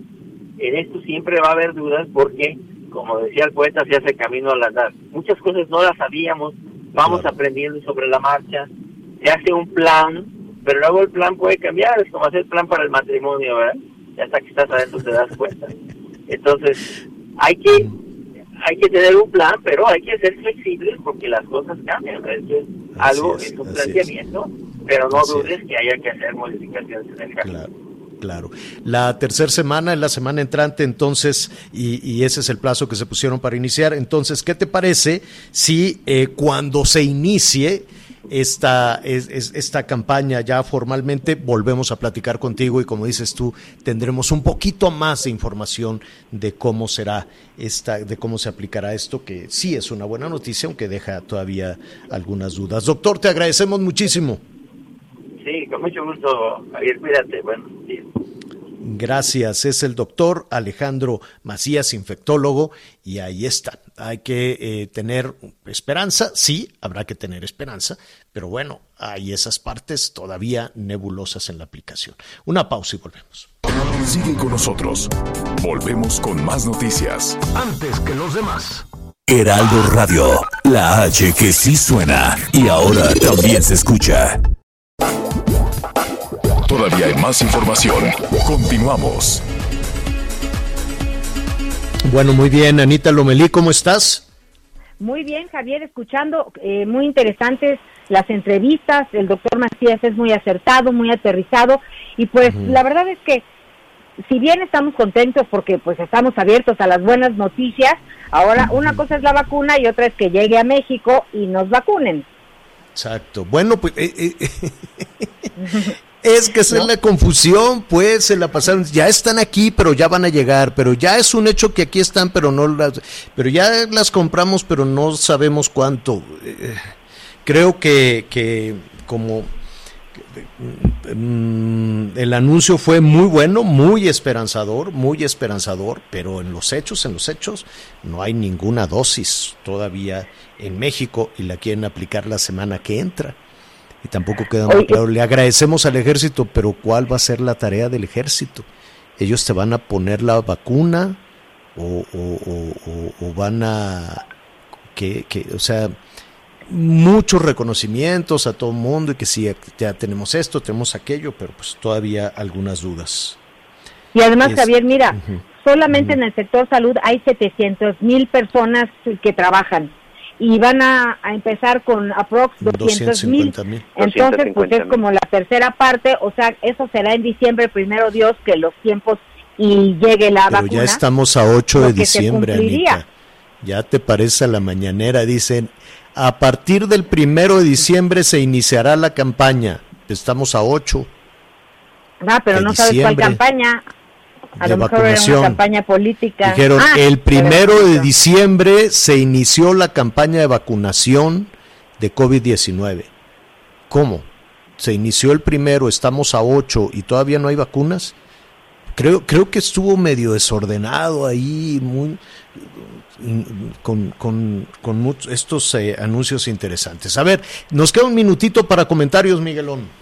en esto siempre va a haber dudas porque como decía el poeta, se hace camino al andar. Muchas cosas no las sabíamos, vamos aprendiendo sobre la marcha, se hace un plan, pero luego el plan puede cambiar, es como hacer plan para el matrimonio, ¿verdad? Ya hasta que estás adentro te das cuenta. Entonces, hay que hay que tener un plan, pero hay que ser flexibles porque las cosas cambian. Es algo, es, un planteamiento, pero no dudes que haya que hacer modificaciones en el. Claro. La tercera semana es la semana entrante, entonces, y, ese es el plazo que se pusieron para iniciar. Entonces, ¿qué te parece si eh, cuando se inicie esta, esta campaña ya formalmente, volvemos a platicar contigo y como dices tú, tendremos un poquito más de información de cómo será esta, de cómo se aplicará esto, que sí es una buena noticia, aunque deja todavía algunas dudas. Doctor, te agradecemos muchísimo. Sí, con mucho gusto, Javier, cuídate. Bueno, Gracias, es el doctor Alejandro Macías, infectólogo, y ahí está. Hay que eh, tener esperanza, sí, habrá que tener esperanza, pero bueno, hay esas partes todavía nebulosas en la aplicación. Una pausa y volvemos. Sigue con nosotros. Volvemos con más noticias. Antes que los demás. Heraldo Radio, la H que sí suena y ahora también se escucha. Todavía hay más información. Continuamos. Bueno, muy bien, Anita Lomelí, ¿cómo estás? Muy bien, Javier, escuchando, eh, muy interesantes las entrevistas, el doctor Macías es muy acertado, muy aterrizado, y pues la verdad es que si bien estamos contentos porque pues estamos abiertos a las buenas noticias, ahora una cosa es la vacuna y otra es que llegue a México y nos vacunen. Exacto. Bueno, pues eh, eh, [LAUGHS] [LAUGHS] Es que es la confusión, pues se la pasaron, ya están aquí, pero ya van a llegar, pero ya es un hecho que aquí están, pero no las, pero ya las compramos, pero no sabemos cuánto. Eh, creo que, que como mm, el anuncio fue muy bueno, muy esperanzador, muy esperanzador, pero en los hechos, en los hechos, no hay ninguna dosis todavía en México y la quieren aplicar la semana que entra y tampoco queda muy claro. Le agradecemos al ejército, pero ¿cuál va a ser la tarea del ejército? ¿Ellos te van a poner la vacuna o, van a... Que, que, o sea, muchos reconocimientos a todo el mundo y que sí, ya tenemos esto, tenemos aquello, pero pues todavía algunas dudas. Y además, Javier, mira, solamente en el sector salud hay 700 mil personas que trabajan y van a, empezar con aprox 200 mil. Entonces, pues es como la tercera parte, o sea, eso será en diciembre, primero Dios, que los tiempos y llegue la Pero ya estamos a 8 de diciembre, Anita. Ya te parece a la mañanera, dicen, a partir del primero de diciembre se iniciará la campaña. Estamos a 8. Ah, pero no sabes cuál campaña a lo mejor Era una campaña política. Dijeron, ah, el primero de diciembre se inició la campaña de vacunación de COVID-19. ¿Cómo? Se inició el primero, estamos a 8 y todavía no hay vacunas. Creo, creo que estuvo medio desordenado ahí, muy, con, con, con estos eh, anuncios interesantes. A ver, nos queda un minutito para comentarios, Miguelón.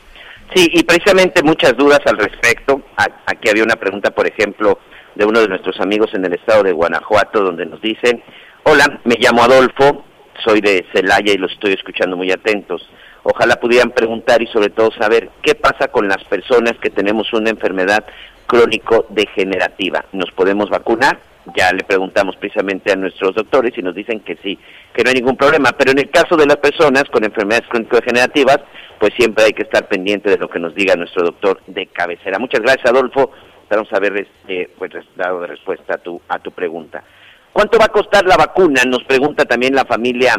Sí, y precisamente muchas dudas al respecto. Aquí había una pregunta, por ejemplo, de uno de nuestros amigos en el estado de Guanajuato, donde nos dicen, hola, me llamo Adolfo, soy de Celaya y los estoy escuchando muy atentos. Ojalá pudieran preguntar y sobre todo saber qué pasa con las personas que tenemos una enfermedad crónico-degenerativa. ¿Nos podemos vacunar? Ya le preguntamos precisamente a nuestros doctores y nos dicen que sí, que no hay ningún problema. Pero en el caso de las personas con enfermedades crónico-degenerativas, pues siempre hay que estar pendiente de lo que nos diga nuestro doctor de cabecera. Muchas gracias, Adolfo. Esperamos haber este, pues, dado respuesta a tu, a tu pregunta. ¿Cuánto va a costar la vacuna? Nos pregunta también la familia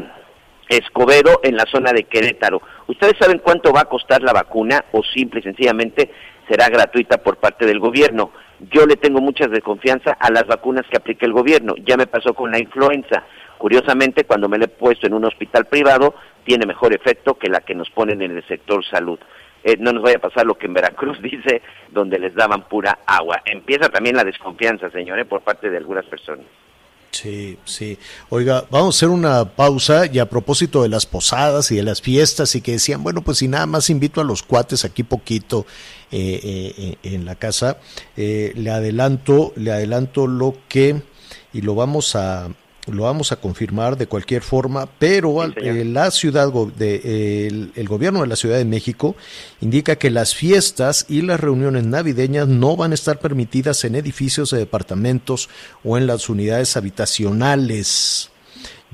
Escobedo en la zona de Querétaro. ¿Ustedes saben cuánto va a costar la vacuna o simple y sencillamente será gratuita por parte del gobierno? Yo le tengo mucha desconfianza a las vacunas que aplique el gobierno. Ya me pasó con la influenza. Curiosamente, cuando me la he puesto en un hospital privado, tiene mejor efecto que la que nos ponen en el sector salud. Eh, no nos vaya a pasar lo que en Veracruz [LAUGHS] dice, donde les daban pura agua. Empieza también la desconfianza, señores, por parte de algunas personas. Sí, sí. Oiga, vamos a hacer una pausa y a propósito de las posadas y de las fiestas y que decían, bueno, pues si nada más invito a los cuates aquí poquito eh, eh, en la casa, le adelanto, le adelanto lo que y lo vamos a lo vamos a confirmar de cualquier forma, pero eh, la ciudad de, el, gobierno de la Ciudad de México indica que las fiestas y las reuniones navideñas no van a estar permitidas en edificios de departamentos o en las unidades habitacionales.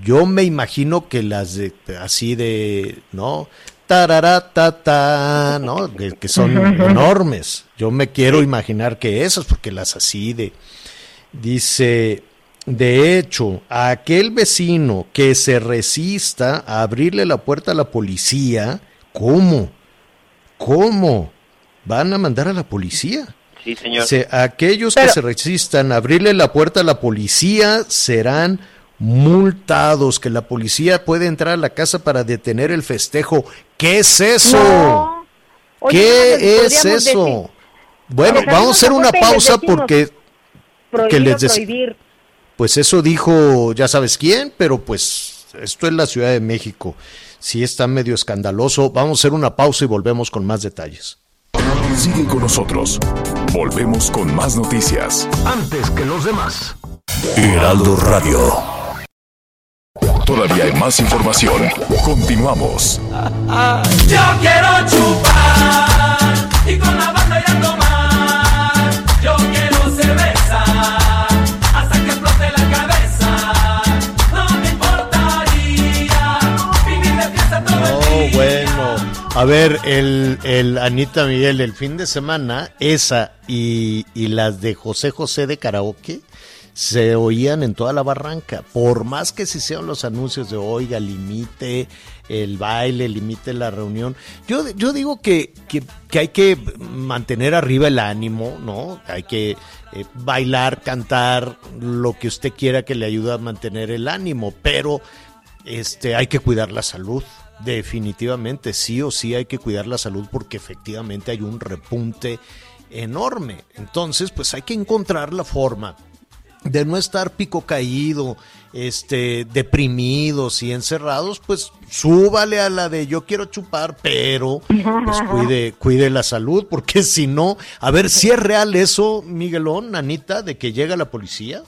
Yo me imagino que las de, así de, ¿no? Tararata, ¿no? Que, son [LAUGHS] enormes. Yo me quiero imaginar que esas, porque las así de, dice, de hecho, a aquel vecino que se resista a abrirle la puerta a la policía, ¿cómo? ¿Cómo? ¿Van a mandar a la policía? Sí, señor. aquellos que se resistan a abrirle la puerta a la policía serán multados, que la policía puede entrar a la casa para detener el festejo. ¿Qué es eso? ¿Qué es eso? Bueno, vamos a hacer una pausa porque que les prohibir pues eso dijo ya sabes quién, pero pues esto es la Ciudad de México. Sí está medio escandaloso. Vamos a hacer una pausa y volvemos con más detalles. Sigue con nosotros. Volvemos con más noticias. Antes que los demás. Heraldo Radio. Todavía hay más información. Continuamos. [LAUGHS] Yo quiero chupar y con la banda ya tomar. A ver, el, el Anita Miguel, el fin de semana, esa y, y las de José José de karaoke se oían en toda la barranca. Por más que se hicieron los anuncios de oiga, limite el baile, limite la reunión. Yo, yo digo que, que, que hay que mantener arriba el ánimo, ¿no? Hay que eh, bailar, cantar, lo que usted quiera que le ayude a mantener el ánimo, pero este, hay que cuidar la salud. Definitivamente, sí o sí hay que cuidar la salud porque efectivamente hay un repunte enorme. Entonces, pues hay que encontrar la forma de no estar pico caído, este, deprimidos y encerrados, pues súbale a la de yo quiero chupar, pero pues cuide, cuide la salud, porque [LAUGHS] si no, a ver si es real eso, Miguelón, Anita, de que llega la policía.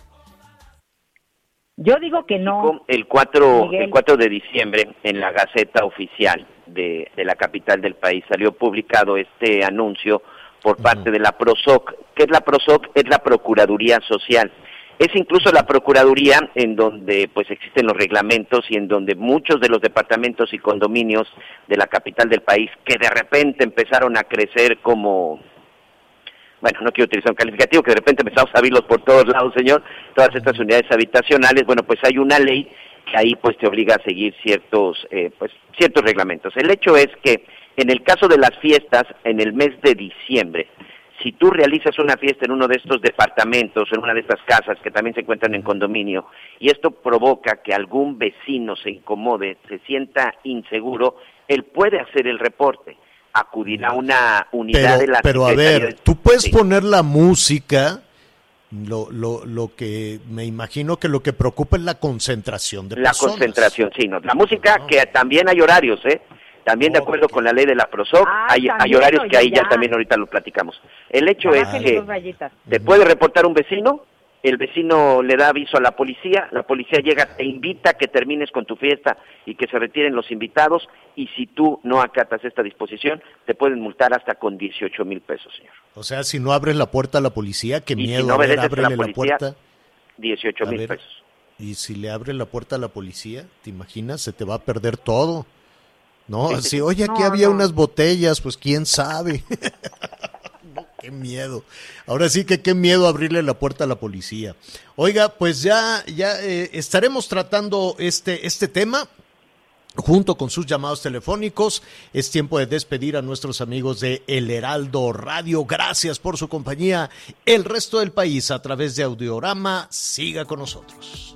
Yo digo que no. El 4, Miguel. el 4 de diciembre, en la Gaceta Oficial de, de la capital del país, salió publicado este anuncio por parte de la PROSOC. ¿Qué es la PROSOC? Es la Procuraduría Social. Es incluso la Procuraduría en donde pues existen los reglamentos y en donde muchos de los departamentos y condominios de la capital del país que de repente empezaron a crecer como bueno, no quiero utilizar un calificativo, que de repente empezamos a verlos por todos lados, señor, todas estas unidades habitacionales, bueno, pues hay una ley que ahí pues te obliga a seguir ciertos, eh, pues ciertos reglamentos. El hecho es que en el caso de las fiestas, en el mes de diciembre, si tú realizas una fiesta en uno de estos departamentos, en una de estas casas que también se encuentran en condominio, y esto provoca que algún vecino se incomode, se sienta inseguro, él puede hacer el reporte, acudir a una unidad de la pero a ver, de- tú puedes Sí. poner la música, lo, lo, lo que me imagino que lo que preocupa es la concentración de La personas. concentración, sí, no. La música, que también hay horarios, ¿eh? También de acuerdo con la ley de la PROSOC, Ah, hay, hay también, horarios que ahí ya ya. también ahorita lo platicamos. El hecho es que te puede reportar un vecino el vecino le da aviso a la policía, la policía llega, te invita a que termines con tu fiesta y que se retiren los invitados, y si tú no acatas esta disposición, te pueden multar hasta con 18 mil pesos, señor. O sea, si no abres la puerta a la policía, qué Y si miedo, no a ver, la ábrele la, puerta. 18 A mil pesos. Y si le abres la puerta a la policía, ¿te imaginas? Se te va a perder todo. No, Sí, sí, así, sí. oye, aquí No, había no. unas botellas, pues quién sabe. [LAUGHS] Qué miedo. Ahora sí que qué miedo abrirle la puerta a la policía. Oiga, pues ya, ya eh, estaremos tratando este, este tema junto con sus llamados telefónicos. Es tiempo de despedir a nuestros amigos de El Heraldo Radio. Gracias por su compañía. El resto del país a través de Audiorama siga con nosotros.